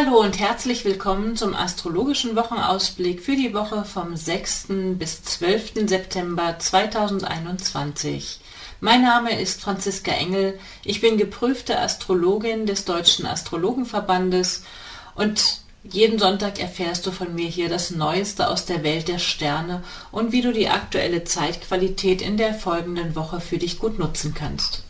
Hallo und herzlich willkommen zum astrologischen Wochenausblick für die Woche vom 6. bis 12. September 2021. Mein Name ist Franziska Engel, ich bin geprüfte Astrologin des Deutschen Astrologenverbandes und jeden Sonntag erfährst du von mir hier das Neueste aus der Welt der Sterne und wie du die aktuelle Zeitqualität in der folgenden Woche für dich gut nutzen kannst.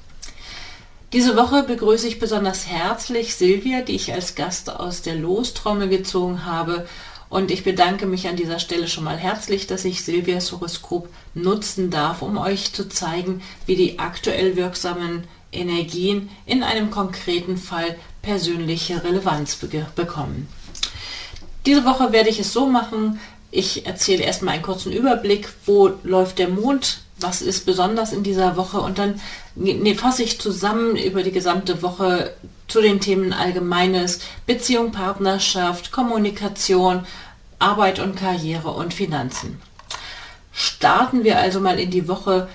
Diese Woche begrüße ich besonders herzlich Silvia, die ich als Gast aus der Lostrommel gezogen habe. Und ich bedanke mich an dieser Stelle schon mal herzlich, dass ich Silvias Horoskop nutzen darf, um euch zu zeigen, wie die aktuell wirksamen Energien in einem konkreten Fall persönliche Relevanz be bekommen. Diese Woche werde ich es so machen, ich erzähle erstmal einen kurzen Überblick, wo läuft der Mond was ist besonders in dieser Woche und dann nee, fasse ich zusammen über die gesamte Woche zu den Themen Allgemeines, Beziehung, Partnerschaft, Kommunikation, Arbeit und Karriere und Finanzen. Starten wir also mal in die Woche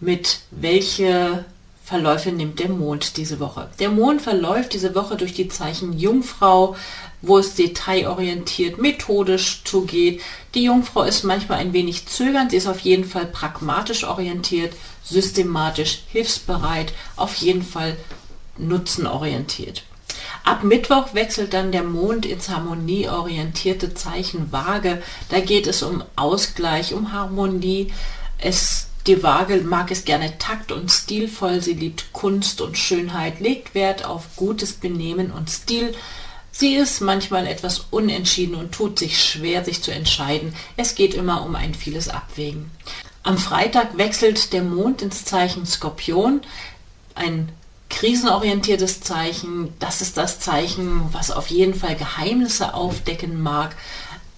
mit welche Verläufe nimmt der Mond diese Woche. Der Mond verläuft diese Woche durch die Zeichen Jungfrau, wo es detailorientiert, methodisch zugeht. Die Jungfrau ist manchmal ein wenig zögernd, sie ist auf jeden Fall pragmatisch orientiert, systematisch, hilfsbereit, auf jeden Fall nutzenorientiert. Ab Mittwoch wechselt dann der Mond ins harmonieorientierte Zeichen Waage. Da geht es um Ausgleich, um Harmonie. Es, die Waage mag es gerne takt und stilvoll. Sie liebt Kunst und Schönheit, legt Wert auf gutes Benehmen und Stil. Sie ist manchmal etwas unentschieden und tut sich schwer, sich zu entscheiden. Es geht immer um ein vieles Abwägen. Am Freitag wechselt der Mond ins Zeichen Skorpion, ein krisenorientiertes Zeichen. Das ist das Zeichen, was auf jeden Fall Geheimnisse aufdecken mag.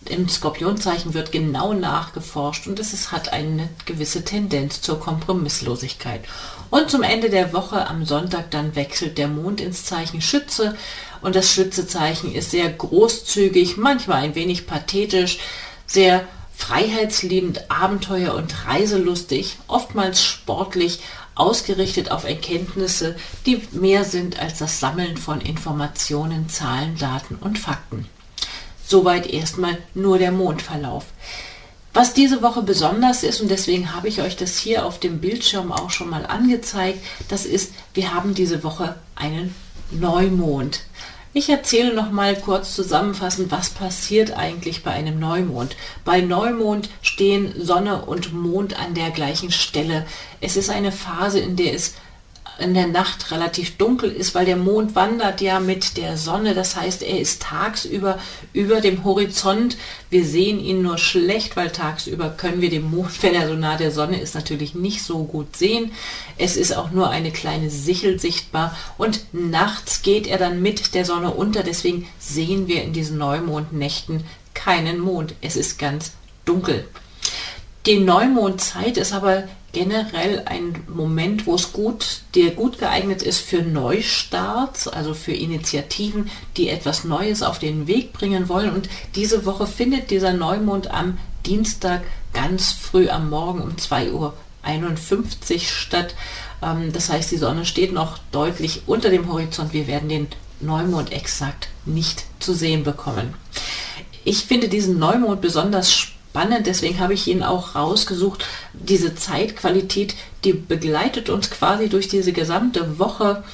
Im Skorpionzeichen wird genau nachgeforscht und es hat eine gewisse Tendenz zur Kompromisslosigkeit. Und zum Ende der Woche am Sonntag dann wechselt der Mond ins Zeichen Schütze und das Schützezeichen ist sehr großzügig, manchmal ein wenig pathetisch, sehr freiheitsliebend, abenteuer- und reiselustig, oftmals sportlich, ausgerichtet auf Erkenntnisse, die mehr sind als das Sammeln von Informationen, Zahlen, Daten und Fakten. Soweit erstmal nur der Mondverlauf. Was diese Woche besonders ist, und deswegen habe ich euch das hier auf dem Bildschirm auch schon mal angezeigt, das ist, wir haben diese Woche einen Neumond. Ich erzähle noch mal kurz zusammenfassend, was passiert eigentlich bei einem Neumond. Bei Neumond stehen Sonne und Mond an der gleichen Stelle. Es ist eine Phase, in der es in der Nacht relativ dunkel ist, weil der Mond wandert ja mit der Sonne. Das heißt, er ist tagsüber über dem Horizont. Wir sehen ihn nur schlecht, weil tagsüber können wir den Mond, wenn er so nah der Sonne ist, natürlich nicht so gut sehen. Es ist auch nur eine kleine Sichel sichtbar und nachts geht er dann mit der Sonne unter. Deswegen sehen wir in diesen Neumondnächten keinen Mond. Es ist ganz dunkel. Die Neumondzeit ist aber generell ein Moment, wo es gut, der gut geeignet ist für Neustarts, also für Initiativen, die etwas Neues auf den Weg bringen wollen. Und diese Woche findet dieser Neumond am Dienstag ganz früh am Morgen um 2.51 Uhr statt. Ähm, das heißt, die Sonne steht noch deutlich unter dem Horizont. Wir werden den Neumond exakt nicht zu sehen bekommen. Ich finde diesen Neumond besonders spannend spannend, deswegen habe ich ihn auch rausgesucht. Diese Zeitqualität, die begleitet uns quasi durch diese gesamte Woche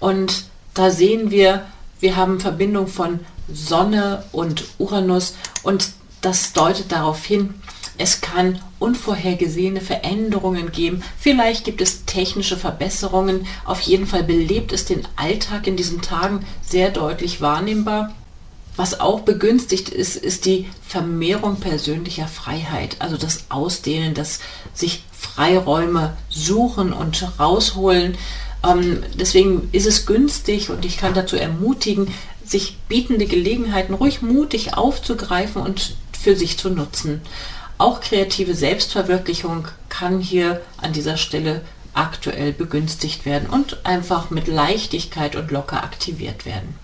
und da sehen wir, wir haben Verbindung von Sonne und Uranus und das deutet darauf hin, es kann unvorhergesehene Veränderungen geben. Vielleicht gibt es technische Verbesserungen. Auf jeden Fall belebt es den Alltag in diesen Tagen sehr deutlich wahrnehmbar. Was auch begünstigt ist, ist die Vermehrung persönlicher Freiheit, also das Ausdehnen, das sich Freiräume suchen und rausholen. Ähm, deswegen ist es günstig und ich kann dazu ermutigen, sich bietende Gelegenheiten ruhig mutig aufzugreifen und für sich zu nutzen. Auch kreative Selbstverwirklichung kann hier an dieser Stelle aktuell begünstigt werden und einfach mit Leichtigkeit und locker aktiviert werden.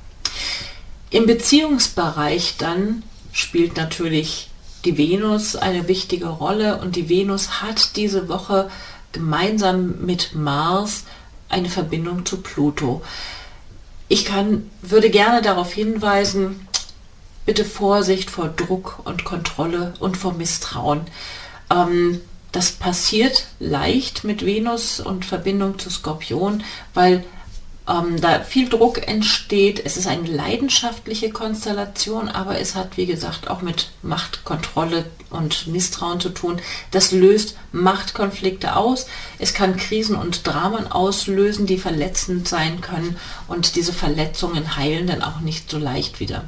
Im Beziehungsbereich dann spielt natürlich die Venus eine wichtige Rolle und die Venus hat diese Woche gemeinsam mit Mars eine Verbindung zu Pluto. Ich kann, würde gerne darauf hinweisen, bitte Vorsicht vor Druck und Kontrolle und vor Misstrauen. Ähm, das passiert leicht mit Venus und Verbindung zu Skorpion, weil ähm, da viel Druck entsteht. Es ist eine leidenschaftliche Konstellation, aber es hat, wie gesagt, auch mit Machtkontrolle und Misstrauen zu tun. Das löst Machtkonflikte aus. Es kann Krisen und Dramen auslösen, die verletzend sein können und diese Verletzungen heilen dann auch nicht so leicht wieder.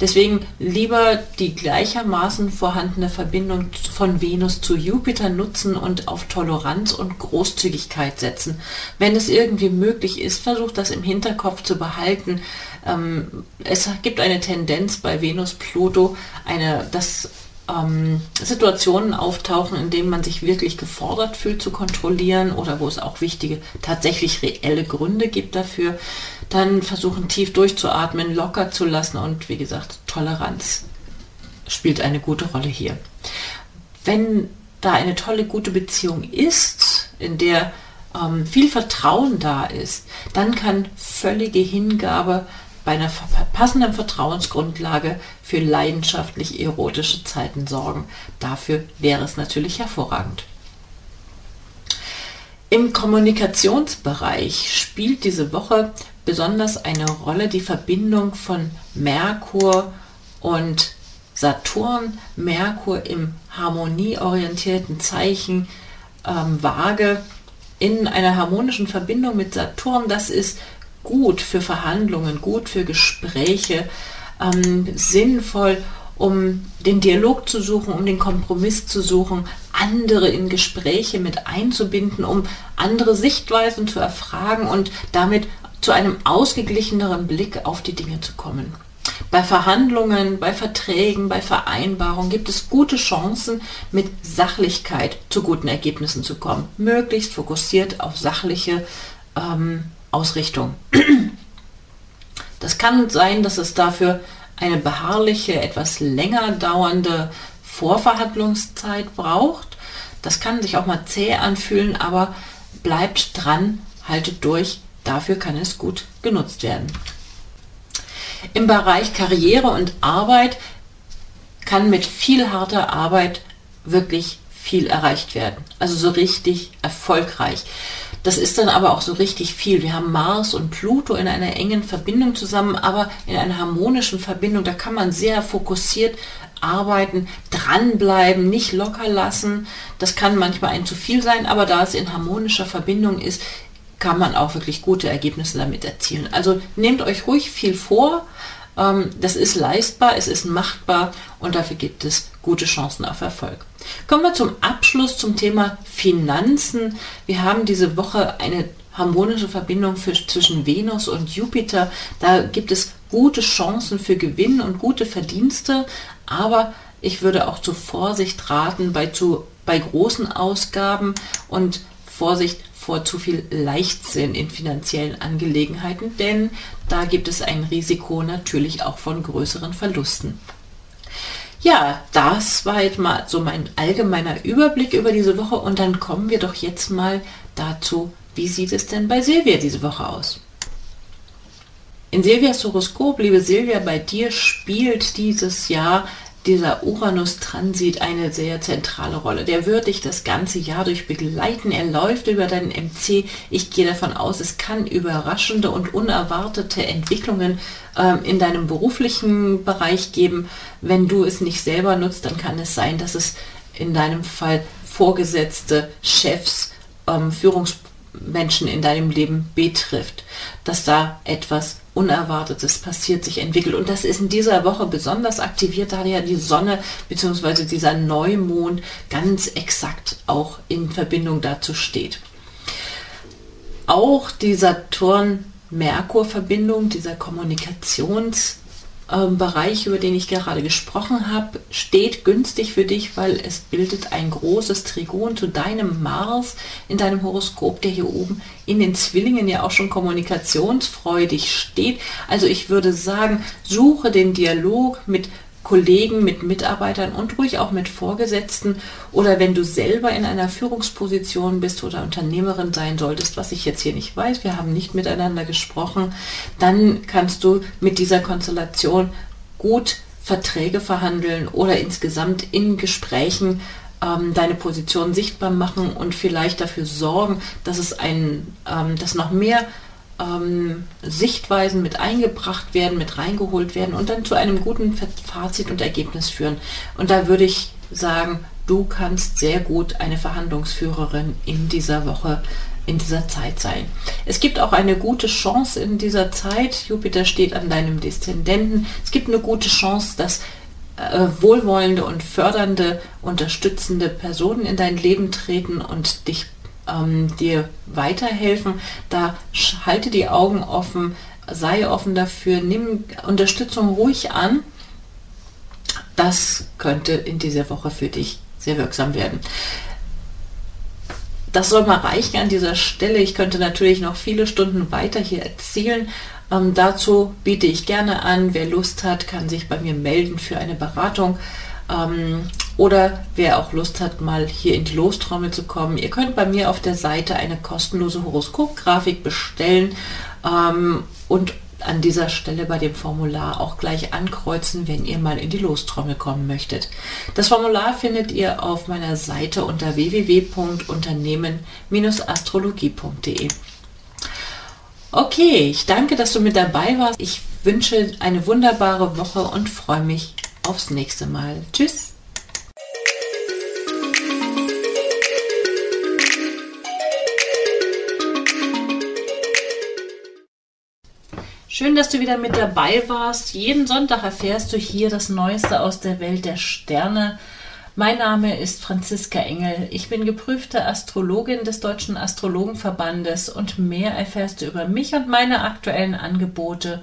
Deswegen lieber die gleichermaßen vorhandene Verbindung von Venus zu Jupiter nutzen und auf Toleranz und Großzügigkeit setzen. Wenn es irgendwie möglich ist, versucht das im Hinterkopf zu behalten. Ähm, es gibt eine Tendenz bei Venus-Pluto, eine, dass ähm, Situationen auftauchen, in denen man sich wirklich gefordert fühlt zu kontrollieren oder wo es auch wichtige, tatsächlich reelle Gründe gibt dafür, dann versuchen tief durchzuatmen, locker zu lassen und wie gesagt, Toleranz spielt eine gute Rolle hier. Wenn da eine tolle, gute Beziehung ist, in der ähm, viel Vertrauen da ist, dann kann völlige Hingabe bei einer passenden Vertrauensgrundlage für leidenschaftlich erotische Zeiten sorgen. Dafür wäre es natürlich hervorragend. Im Kommunikationsbereich spielt diese Woche besonders eine Rolle die Verbindung von Merkur und Saturn. Merkur im harmonieorientierten Zeichen ähm, Waage in einer harmonischen Verbindung mit Saturn. Das ist gut für Verhandlungen, gut für Gespräche, ähm, sinnvoll, um den Dialog zu suchen, um den Kompromiss zu suchen, andere in Gespräche mit einzubinden, um andere Sichtweisen zu erfragen und damit zu einem ausgeglicheneren Blick auf die Dinge zu kommen. Bei Verhandlungen, bei Verträgen, bei Vereinbarungen gibt es gute Chancen, mit Sachlichkeit zu guten Ergebnissen zu kommen. Möglichst fokussiert auf sachliche ähm, Ausrichtung. Das kann sein, dass es dafür eine beharrliche, etwas länger dauernde Vorverhandlungszeit braucht. Das kann sich auch mal zäh anfühlen, aber bleibt dran, haltet durch. Dafür kann es gut genutzt werden. Im Bereich Karriere und Arbeit kann mit viel harter Arbeit wirklich viel erreicht werden. Also so richtig erfolgreich. Das ist dann aber auch so richtig viel. Wir haben Mars und Pluto in einer engen Verbindung zusammen, aber in einer harmonischen Verbindung. Da kann man sehr fokussiert arbeiten, dranbleiben, nicht locker lassen. Das kann manchmal ein zu viel sein, aber da es in harmonischer Verbindung ist, kann man auch wirklich gute Ergebnisse damit erzielen. Also nehmt euch ruhig viel vor. Ähm, das ist leistbar, es ist machbar und dafür gibt es gute Chancen auf Erfolg. Kommen wir zum Abschluss zum Thema Finanzen. Wir haben diese Woche eine harmonische Verbindung für, zwischen Venus und Jupiter. Da gibt es gute Chancen für Gewinn und gute Verdienste, aber ich würde auch zu Vorsicht raten bei, zu, bei großen Ausgaben und Vorsicht vor zu viel Leichtsinn in finanziellen Angelegenheiten, denn da gibt es ein Risiko natürlich auch von größeren Verlusten. Ja, das war jetzt mal so mein allgemeiner Überblick über diese Woche und dann kommen wir doch jetzt mal dazu, wie sieht es denn bei Silvia diese Woche aus? In Silvias Horoskop, liebe Silvia, bei dir spielt dieses Jahr dieser Uranus-Transit eine sehr zentrale Rolle. Der wird dich das ganze Jahr durch begleiten. Er läuft über deinen MC. Ich gehe davon aus, es kann überraschende und unerwartete Entwicklungen ähm, in deinem beruflichen Bereich geben. Wenn du es nicht selber nutzt, dann kann es sein, dass es in deinem Fall Vorgesetzte, Chefs, ähm, Führungsmenschen in deinem Leben betrifft, dass da etwas Unerwartetes passiert, sich entwickelt. Und das ist in dieser Woche besonders aktiviert, da ja die Sonne bzw. dieser Neumond ganz exakt auch in Verbindung dazu steht. Auch die Saturn-Merkur-Verbindung, dieser Kommunikations- ähm, Bereich, über den ich gerade gesprochen habe, steht günstig für dich, weil es bildet ein großes Trigon zu deinem Mars in deinem Horoskop, der hier oben in den Zwillingen ja auch schon kommunikationsfreudig steht. Also ich würde sagen, suche den Dialog mit Kollegen, mit Mitarbeitern und ruhig auch mit Vorgesetzten oder wenn du selber in einer Führungsposition bist oder Unternehmerin sein solltest, was ich jetzt hier nicht weiß, wir haben nicht miteinander gesprochen, dann kannst du mit dieser Konstellation gut Verträge verhandeln oder insgesamt in Gesprächen ähm, deine Position sichtbar machen und vielleicht dafür sorgen, dass es ein, ähm, dass noch mehr ähm, Sichtweisen mit eingebracht werden, mit reingeholt werden und dann zu einem guten Fazit und Ergebnis führen. Und da würde ich sagen, du kannst sehr gut eine Verhandlungsführerin in dieser Woche in dieser Zeit sein. Es gibt auch eine gute Chance in dieser Zeit. Jupiter steht an deinem Deszendenten. Es gibt eine gute Chance, dass äh, wohlwollende und fördernde, unterstützende Personen in dein Leben treten und dich ähm, dir weiterhelfen. Da halte die Augen offen, sei offen dafür, nimm Unterstützung ruhig an. Das könnte in dieser Woche für dich sehr wirksam werden. Das soll mal reichen an dieser Stelle. Ich könnte natürlich noch viele Stunden weiter hier erzählen. Ähm, dazu biete ich gerne an, wer Lust hat, kann sich bei mir melden für eine Beratung. Ähm, oder wer auch Lust hat, mal hier in die Lostrommel zu kommen, ihr könnt bei mir auf der Seite eine kostenlose Horoskopgrafik bestellen ähm, und an dieser Stelle bei dem Formular auch gleich ankreuzen, wenn ihr mal in die Lostrommel kommen möchtet. Das Formular findet ihr auf meiner Seite unter www.unternehmen-astrologie.de. Okay, ich danke, dass du mit dabei warst. Ich wünsche eine wunderbare Woche und freue mich aufs nächste Mal. Tschüss. Schön, dass du wieder mit dabei warst. Jeden Sonntag erfährst du hier das Neueste aus der Welt der Sterne. Mein Name ist Franziska Engel. Ich bin geprüfte Astrologin des Deutschen Astrologenverbandes und mehr erfährst du über mich und meine aktuellen Angebote